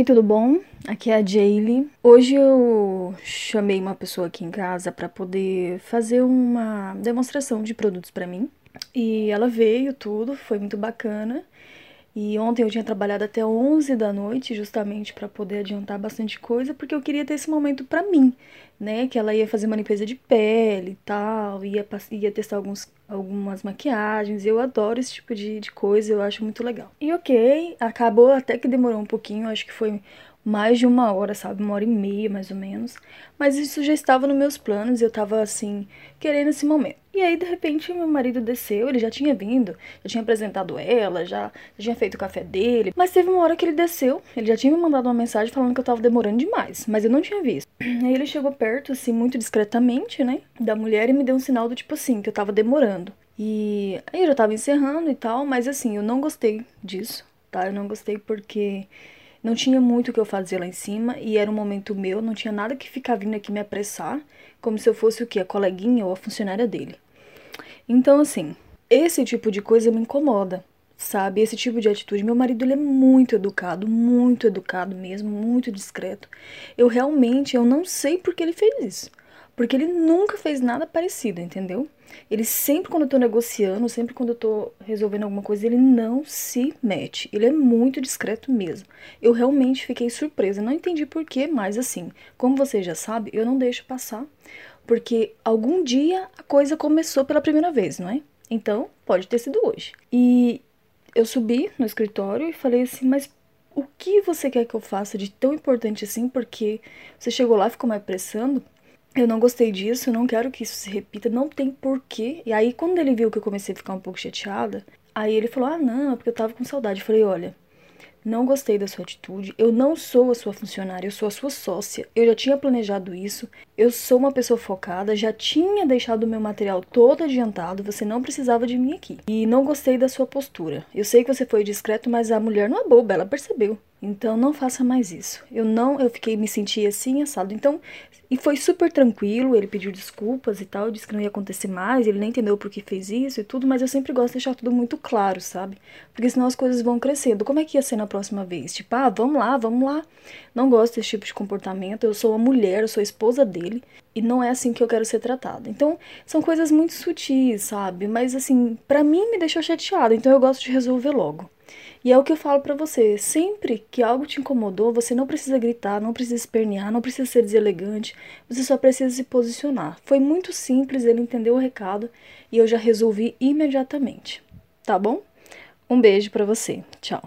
Oi, tudo bom? Aqui é a Jaylee. Hoje eu chamei uma pessoa aqui em casa para poder fazer uma demonstração de produtos para mim. E ela veio tudo, foi muito bacana. E ontem eu tinha trabalhado até 11 da noite, justamente para poder adiantar bastante coisa, porque eu queria ter esse momento para mim, né? Que ela ia fazer uma limpeza de pele e tal, ia, ia testar alguns, algumas maquiagens. Eu adoro esse tipo de, de coisa, eu acho muito legal. E ok, acabou até que demorou um pouquinho, acho que foi mais de uma hora, sabe? Uma hora e meia, mais ou menos. Mas isso já estava nos meus planos e eu tava, assim, querendo esse momento. E aí, de repente, meu marido desceu, ele já tinha vindo, já tinha apresentado ela, já, já tinha feito o café dele. Mas teve uma hora que ele desceu, ele já tinha me mandado uma mensagem falando que eu tava demorando demais, mas eu não tinha visto. Aí ele chegou perto, assim, muito discretamente, né, da mulher e me deu um sinal do tipo assim, que eu tava demorando. E aí eu já tava encerrando e tal, mas assim, eu não gostei disso, tá? Eu não gostei porque não tinha muito o que eu fazer lá em cima e era um momento meu, não tinha nada que ficar vindo aqui me apressar, como se eu fosse o que? A coleguinha ou a funcionária dele. Então, assim, esse tipo de coisa me incomoda, sabe? Esse tipo de atitude. Meu marido, ele é muito educado, muito educado mesmo, muito discreto. Eu realmente, eu não sei por que ele fez isso. Porque ele nunca fez nada parecido, entendeu? Ele sempre, quando eu tô negociando, sempre quando eu tô resolvendo alguma coisa, ele não se mete. Ele é muito discreto mesmo. Eu realmente fiquei surpresa. Não entendi por quê, mas assim, como você já sabe, eu não deixo passar. Porque algum dia a coisa começou pela primeira vez, não é? Então, pode ter sido hoje. E eu subi no escritório e falei assim, mas o que você quer que eu faça de tão importante assim? Porque você chegou lá e ficou me apressando. Eu não gostei disso, não quero que isso se repita, não tem porquê. E aí, quando ele viu que eu comecei a ficar um pouco chateada, aí ele falou: Ah, não, é porque eu tava com saudade. Eu falei: Olha, não gostei da sua atitude, eu não sou a sua funcionária, eu sou a sua sócia. Eu já tinha planejado isso, eu sou uma pessoa focada, já tinha deixado o meu material todo adiantado, você não precisava de mim aqui. E não gostei da sua postura. Eu sei que você foi discreto, mas a mulher não é boba, ela percebeu. Então não faça mais isso. Eu não, eu fiquei me senti assim assado. Então, e foi super tranquilo, ele pediu desculpas e tal, disse que não ia acontecer mais, ele nem entendeu por que fez isso e tudo, mas eu sempre gosto de deixar tudo muito claro, sabe? Porque senão as coisas vão crescendo. Como é que ia ser na próxima vez? Tipo, ah, vamos lá, vamos lá. Não gosto desse tipo de comportamento. Eu sou uma mulher, eu sou a esposa dele e não é assim que eu quero ser tratada. Então, são coisas muito sutis, sabe? Mas assim, para mim me deixou chateada, então eu gosto de resolver logo. E é o que eu falo para você, sempre que algo te incomodou, você não precisa gritar, não precisa espernear, não precisa ser deselegante, você só precisa se posicionar. Foi muito simples, ele entendeu o recado e eu já resolvi imediatamente. Tá bom? Um beijo para você. Tchau.